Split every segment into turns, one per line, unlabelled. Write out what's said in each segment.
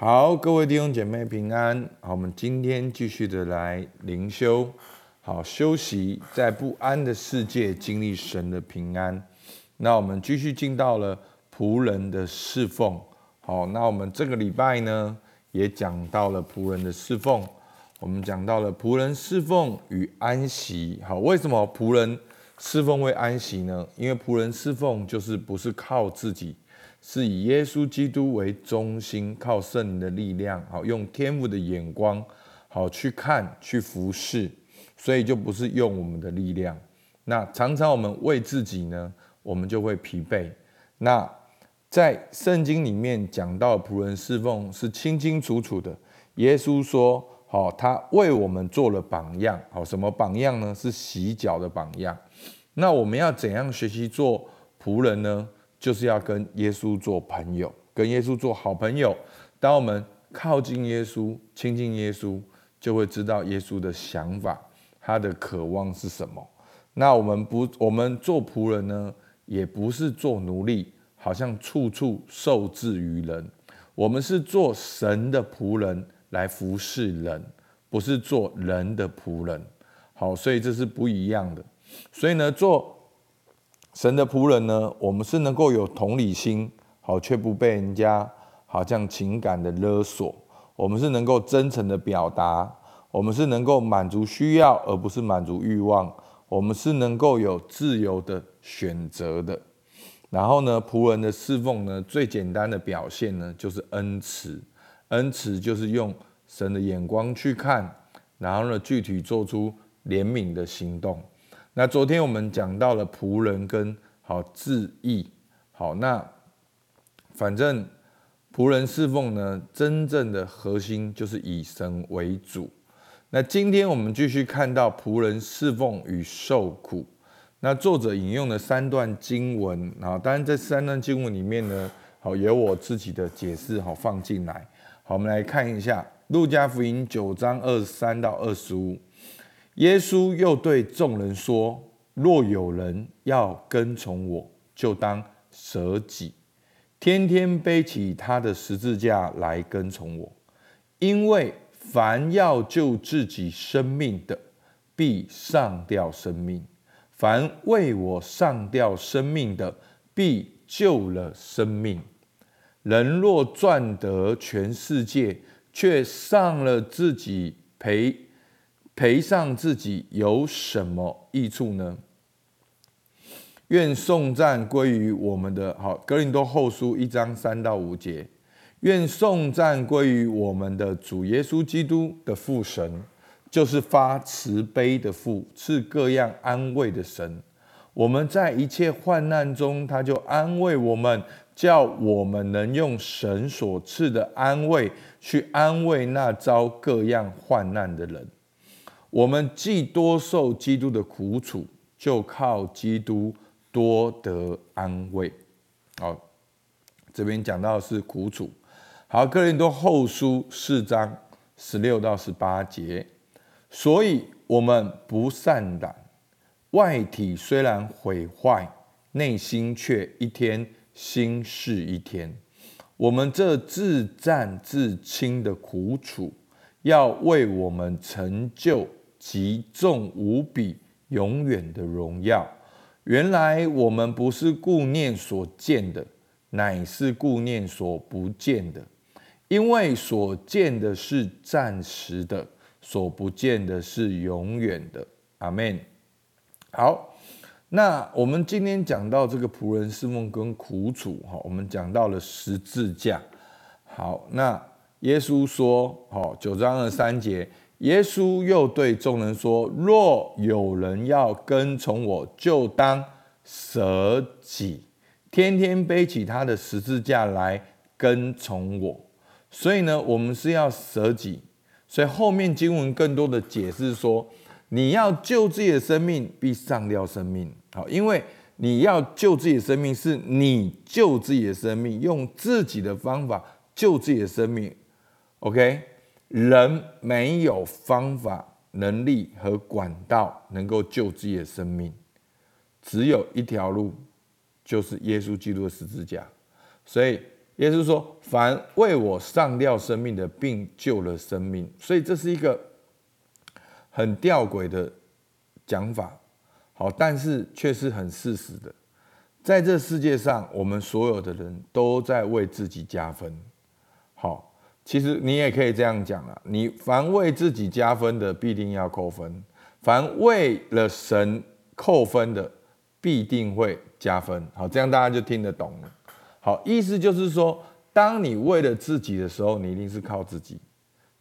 好，各位弟兄姐妹平安。好，我们今天继续的来灵修，好休息，在不安的世界经历神的平安。那我们继续进到了仆人的侍奉。好，那我们这个礼拜呢，也讲到了仆人的侍奉。我们讲到了仆人侍奉与安息。好，为什么仆人侍奉会安息呢？因为仆人侍奉就是不是靠自己。是以耶稣基督为中心，靠圣灵的力量，好用天赋的眼光，好去看、去服侍，所以就不是用我们的力量。那常常我们为自己呢，我们就会疲惫。那在圣经里面讲到仆人侍奉是清清楚楚的。耶稣说：“好，他为我们做了榜样。好，什么榜样呢？是洗脚的榜样。那我们要怎样学习做仆人呢？”就是要跟耶稣做朋友，跟耶稣做好朋友。当我们靠近耶稣、亲近耶稣，就会知道耶稣的想法，他的渴望是什么。那我们不，我们做仆人呢，也不是做奴隶，好像处处受制于人。我们是做神的仆人来服侍人，不是做人的仆人。好，所以这是不一样的。所以呢，做。神的仆人呢，我们是能够有同理心，好却不被人家好像情感的勒索。我们是能够真诚的表达，我们是能够满足需要，而不是满足欲望。我们是能够有自由的选择的。然后呢，仆人的侍奉呢，最简单的表现呢，就是恩慈。恩慈就是用神的眼光去看，然后呢，具体做出怜悯的行动。那昨天我们讲到了仆人跟好自义，好那反正仆人侍奉呢，真正的核心就是以神为主。那今天我们继续看到仆人侍奉与受苦。那作者引用了三段经文，啊，当然这三段经文里面呢，好有我自己的解释，好放进来。好，我们来看一下路加福音九章二十三到二十五。耶稣又对众人说：“若有人要跟从我，就当舍己，天天背起他的十字架来跟从我。因为凡要救自己生命的，必上吊生命；凡为我上吊生命的，必救了生命。人若赚得全世界，却丧了自己，赔。”赔上自己有什么益处呢？愿颂赞归于我们的好格林多后书一章三到五节。愿颂赞归于我们的主耶稣基督的父神，就是发慈悲的父，赐各样安慰的神。我们在一切患难中，他就安慰我们，叫我们能用神所赐的安慰去安慰那遭各样患难的人。我们既多受基督的苦楚，就靠基督多得安慰。好，这边讲到是苦楚。好，哥林多后书四章十六到十八节。所以我们不善胆，外体虽然毁坏，内心却一天新是一天。我们这自战自清的苦楚，要为我们成就。极重无比、永远的荣耀。原来我们不是顾念所见的，乃是顾念所不见的。因为所见的是暂时的，所不见的是永远的。阿门。好，那我们今天讲到这个仆人侍奉跟苦楚，哈，我们讲到了十字架。好，那耶稣说，好，九章二三节。耶稣又对众人说：“若有人要跟从我，就当舍己，天天背起他的十字架来跟从我。”所以呢，我们是要舍己。所以后面经文更多的解释说：“你要救自己的生命，必上吊生命。”好，因为你要救自己的生命，是你救自己的生命，用自己的方法救自己的生命。OK。人没有方法、能力和管道能够救自己的生命，只有一条路，就是耶稣基督的十字架。所以耶稣说：“凡为我上吊生命的，并救了生命。”所以这是一个很吊诡的讲法，好，但是却是很事实的。在这世界上，我们所有的人都在为自己加分。好，其实你也可以这样讲啊：你凡为自己加分的，必定要扣分；凡为了神扣分的，必定会加分。好，这样大家就听得懂了。好，意思就是说，当你为了自己的时候，你一定是靠自己；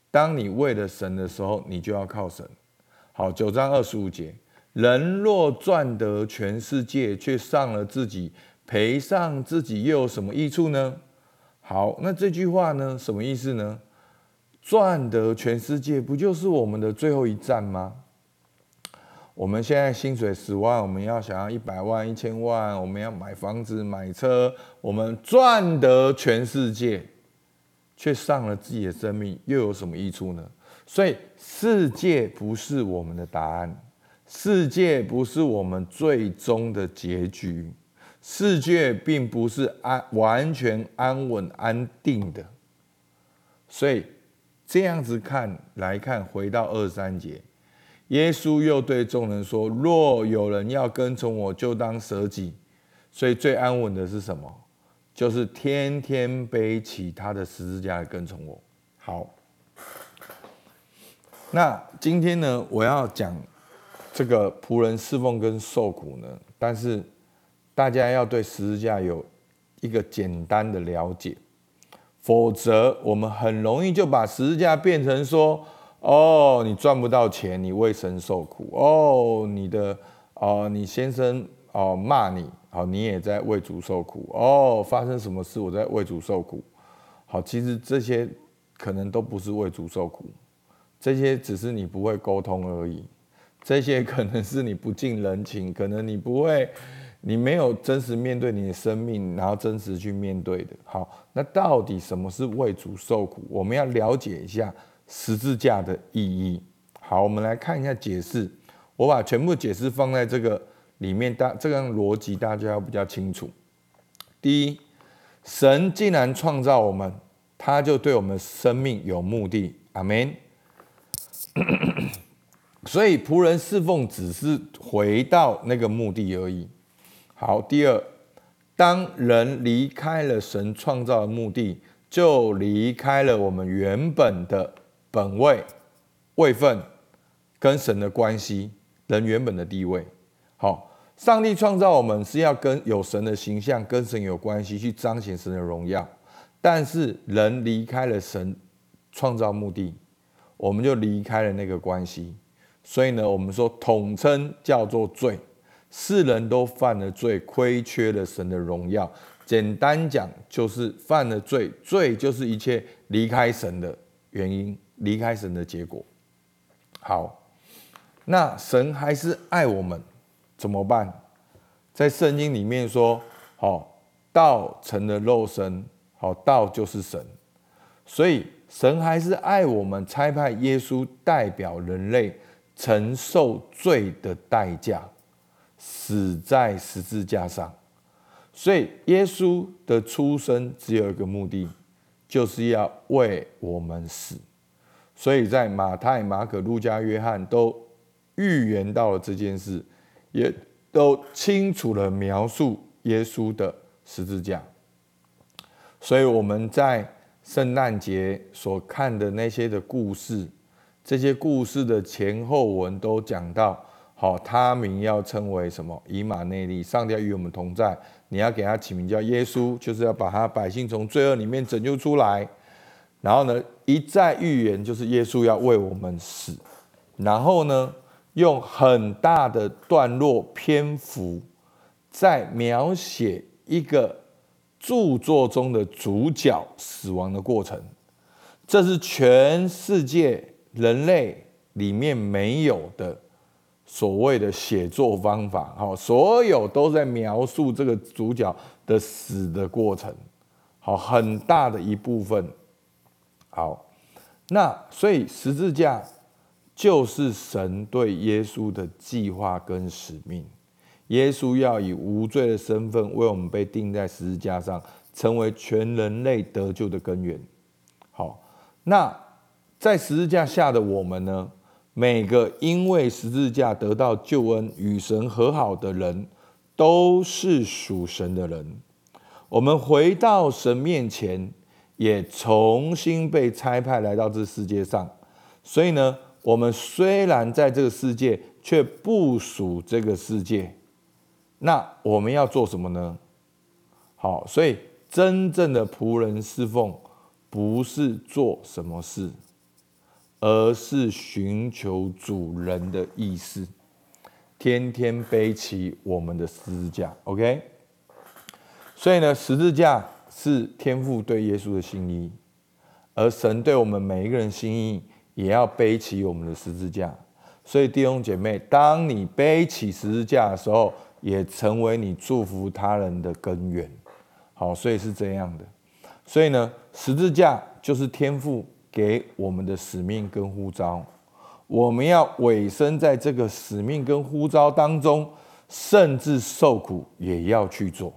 当你为了神的时候，你就要靠神。好，九章二十五节，人若赚得全世界，却丧了自己，赔上自己，又有什么益处呢？好，那这句话呢，什么意思呢？赚得全世界，不就是我们的最后一站吗？我们现在薪水十万，我们要想要一百万、一千万，我们要买房子、买车，我们赚得全世界，却上了自己的生命，又有什么益处呢？所以，世界不是我们的答案，世界不是我们最终的结局，世界并不是安完全安稳安定的。所以，这样子看来看，回到二三节。耶稣又对众人说：“若有人要跟从我，就当舍己。所以最安稳的是什么？就是天天背起他的十字架来跟从我。好，那今天呢，我要讲这个仆人侍奉跟受苦呢，但是大家要对十字架有一个简单的了解，否则我们很容易就把十字架变成说。”哦，你赚不到钱，你为神受苦。哦，你的哦，你先生哦骂你，好，你也在为主受苦。哦，发生什么事，我在为主受苦。好，其实这些可能都不是为主受苦，这些只是你不会沟通而已。这些可能是你不近人情，可能你不会，你没有真实面对你的生命，然后真实去面对的。好，那到底什么是为主受苦？我们要了解一下。十字架的意义。好，我们来看一下解释。我把全部解释放在这个里面，大这个逻辑大家要比较清楚。第一，神既然创造我们，他就对我们生命有目的。阿门。所以仆人侍奉只是回到那个目的而已。好，第二，当人离开了神创造的目的，就离开了我们原本的。本位、位分跟神的关系，人原本的地位。好，上帝创造我们是要跟有神的形象，跟神有关系，去彰显神的荣耀。但是人离开了神创造目的，我们就离开了那个关系。所以呢，我们说统称叫做罪，世人都犯了罪，亏缺了神的荣耀。简单讲，就是犯了罪，罪就是一切离开神的原因。离开神的结果，好，那神还是爱我们，怎么办？在圣经里面说，好，道成了肉身，好，道就是神，所以神还是爱我们，差派耶稣代表人类承受罪的代价，死在十字架上。所以耶稣的出生只有一个目的，就是要为我们死。所以在马太、马可、路加、约翰都预言到了这件事，也都清楚的描述耶稣的十字架。所以我们在圣诞节所看的那些的故事，这些故事的前后文都讲到：好，他名要称为什么？以马内利，上帝要与我们同在。你要给他起名叫耶稣，就是要把他百姓从罪恶里面拯救出来。然后呢，一再预言就是耶稣要为我们死，然后呢，用很大的段落篇幅，在描写一个著作中的主角死亡的过程。这是全世界人类里面没有的所谓的写作方法，好，所有都在描述这个主角的死的过程，好，很大的一部分。好，那所以十字架就是神对耶稣的计划跟使命。耶稣要以无罪的身份为我们被钉在十字架上，成为全人类得救的根源。好，那在十字架下的我们呢？每个因为十字架得到救恩、与神和好的人，都是属神的人。我们回到神面前，也重新被差派来到这世界上。所以呢，我们虽然在这个世界，却不属这个世界。那我们要做什么呢？好，所以真正的仆人侍奉，不是做什么事。而是寻求主人的意思，天天背起我们的十字架，OK。所以呢，十字架是天父对耶稣的心意，而神对我们每一个人心意，也要背起我们的十字架。所以弟兄姐妹，当你背起十字架的时候，也成为你祝福他人的根源。好，所以是这样的。所以呢，十字架就是天父。给我们的使命跟呼召，我们要委身在这个使命跟呼召当中，甚至受苦也要去做。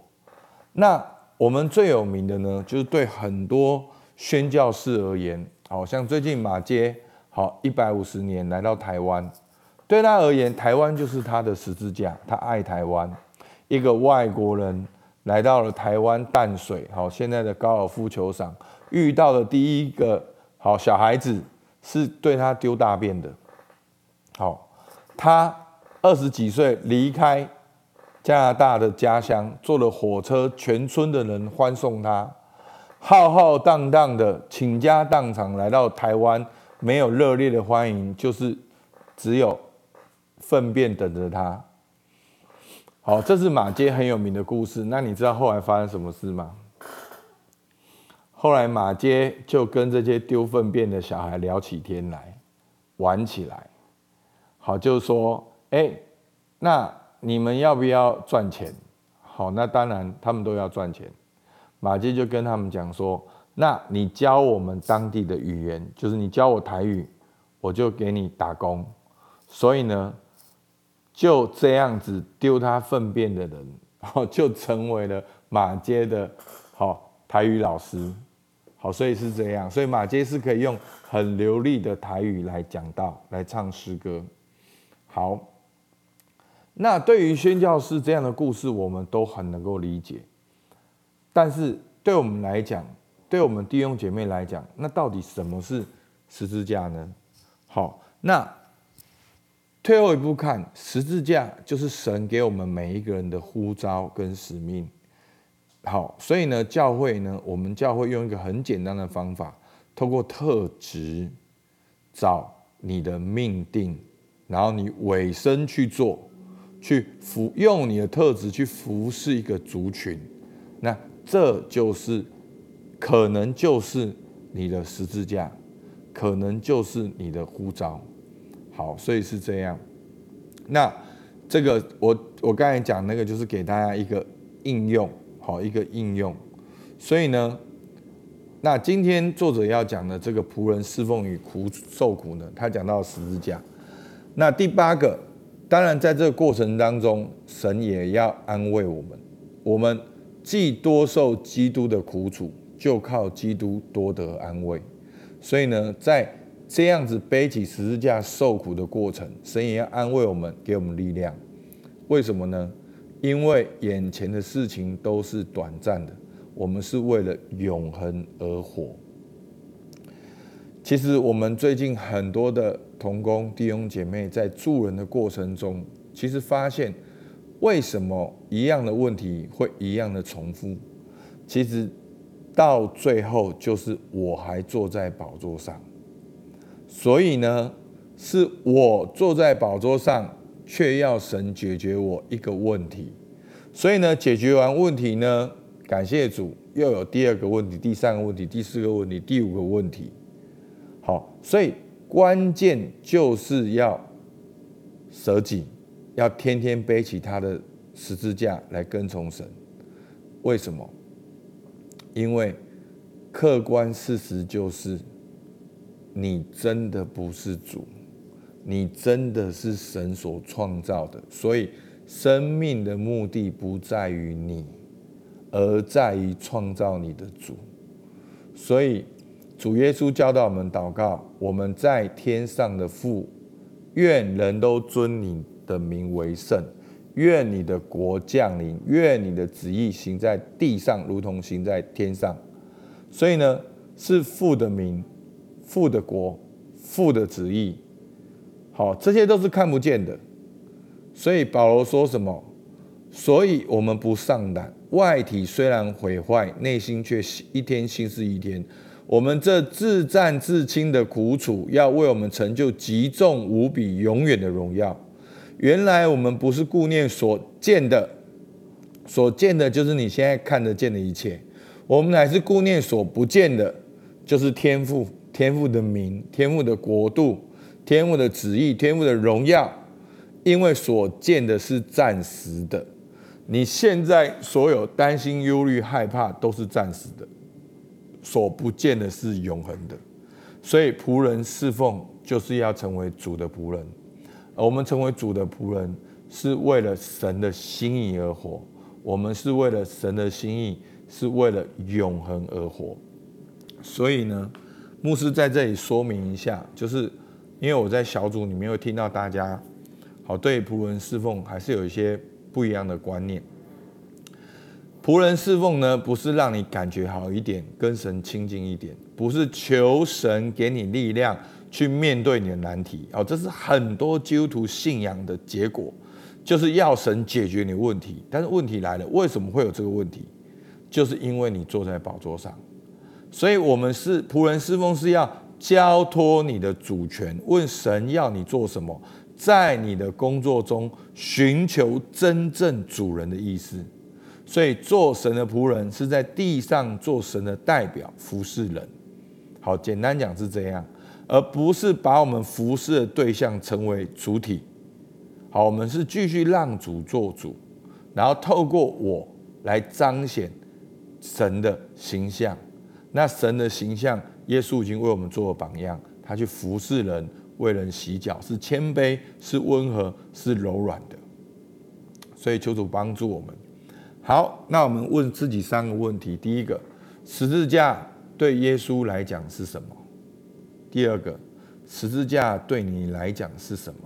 那我们最有名的呢，就是对很多宣教士而言，好像最近马街好一百五十年来到台湾，对他而言，台湾就是他的十字架，他爱台湾。一个外国人来到了台湾淡水，好现在的高尔夫球场，遇到的第一个。好，小孩子是对他丢大便的。好，他二十几岁离开加拿大的家乡，坐了火车，全村的人欢送他，浩浩荡荡的倾家荡产来到台湾，没有热烈的欢迎，就是只有粪便等着他。好，这是马街很有名的故事。那你知道后来发生什么事吗？后来马街就跟这些丢粪便的小孩聊起天来，玩起来。好，就说：“哎，那你们要不要赚钱？”好，那当然他们都要赚钱。马街就跟他们讲说：“那你教我们当地的语言，就是你教我台语，我就给你打工。”所以呢，就这样子丢他粪便的人，好就成为了马街的好台语老师。好，所以是这样，所以马街是可以用很流利的台语来讲道、来唱诗歌。好，那对于宣教师这样的故事，我们都很能够理解。但是对我们来讲，对我们弟兄姐妹来讲，那到底什么是十字架呢？好，那退后一步看，十字架就是神给我们每一个人的呼召跟使命。好，所以呢，教会呢，我们教会用一个很简单的方法，透过特质找你的命定，然后你委身去做，去服用你的特质去服侍一个族群，那这就是可能就是你的十字架，可能就是你的呼召。好，所以是这样。那这个我我刚才讲那个，就是给大家一个应用。好一个应用，所以呢，那今天作者要讲的这个仆人侍奉与苦受苦呢，他讲到十字架。那第八个，当然在这个过程当中，神也要安慰我们。我们既多受基督的苦楚，就靠基督多得安慰。所以呢，在这样子背起十字架受苦的过程，神也要安慰我们，给我们力量。为什么呢？因为眼前的事情都是短暂的，我们是为了永恒而活。其实我们最近很多的同工弟兄姐妹在助人的过程中，其实发现为什么一样的问题会一样的重复？其实到最后就是我还坐在宝座上，所以呢，是我坐在宝座上。却要神解决我一个问题，所以呢，解决完问题呢，感谢主，又有第二个问题、第三个问题、第四个问题、第五个问题。好，所以关键就是要舍己，要天天背起他的十字架来跟从神。为什么？因为客观事实就是，你真的不是主。你真的是神所创造的，所以生命的目的不在于你，而在于创造你的主。所以主耶稣教导我们祷告：我们在天上的父，愿人都尊你的名为圣。愿你的国降临，愿你的旨意行在地上，如同行在天上。所以呢，是父的名，父的国，父的旨意。好，这些都是看不见的。所以保罗说什么？所以我们不上胆。外体虽然毁坏，内心却一天新似一天。我们这自战自清的苦楚，要为我们成就极重无比、永远的荣耀。原来我们不是顾念所见的，所见的就是你现在看得见的一切。我们乃是顾念所不见的，就是天赋、天赋的名、天赋的国度、天赋的旨意、天赋的荣耀。因为所见的是暂时的，你现在所有担心、忧虑、害怕都是暂时的；所不见的是永恒的。所以仆人侍奉就是要成为主的仆人。而我们成为主的仆人，是为了神的心意而活。我们是为了神的心意，是为了永恒而活。所以呢，牧师在这里说明一下，就是因为我在小组里面会听到大家，好对仆人侍奉还是有一些不一样的观念。仆人侍奉呢，不是让你感觉好一点，跟神亲近一点，不是求神给你力量。去面对你的难题哦，这是很多基督徒信仰的结果，就是要神解决你问题。但是问题来了，为什么会有这个问题？就是因为你坐在宝座上，所以我们是仆人侍奉，是要交托你的主权，问神要你做什么，在你的工作中寻求真正主人的意思。所以做神的仆人是在地上做神的代表，服侍人。好，简单讲是这样。而不是把我们服侍的对象成为主体。好，我们是继续让主做主，然后透过我来彰显神的形象。那神的形象，耶稣已经为我们做了榜样，他去服侍人，为人洗脚，是谦卑，是温和，是柔软的。所以求主帮助我们。好，那我们问自己三个问题：第一个，十字架对耶稣来讲是什么？第二个，十字架对你来讲是什么？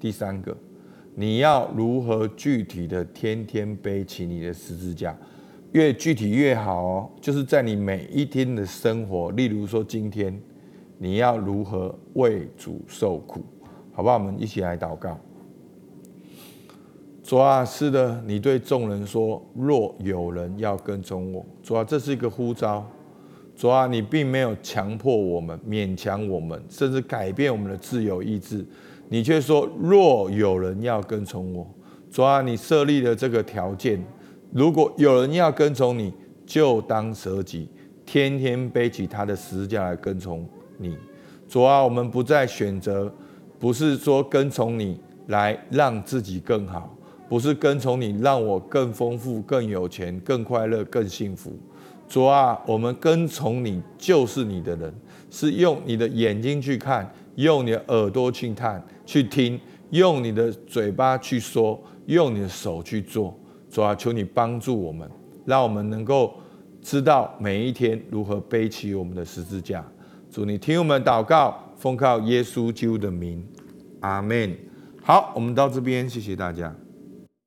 第三个，你要如何具体的天天背起你的十字架？越具体越好哦。就是在你每一天的生活，例如说今天，你要如何为主受苦？好不好？我们一起来祷告。主啊，是的，你对众人说：若有人要跟从我，主啊，这是一个呼召。主啊，你并没有强迫我们、勉强我们，甚至改变我们的自由意志，你却说：若有人要跟从我，主啊，你设立了这个条件，如果有人要跟从你，就当舍己，天天背起他的十字架来跟从你。主啊，我们不再选择，不是说跟从你来让自己更好，不是跟从你让我更丰富、更有钱、更快乐、更幸福。主啊，我们跟从你就是你的人，是用你的眼睛去看，用你的耳朵去看、去听，用你的嘴巴去说，用你的手去做。主啊，求你帮助我们，让我们能够知道每一天如何背起我们的十字架。主，你听我们祷告，奉靠耶稣基督的名，阿门。好，我们到这边，谢谢大家。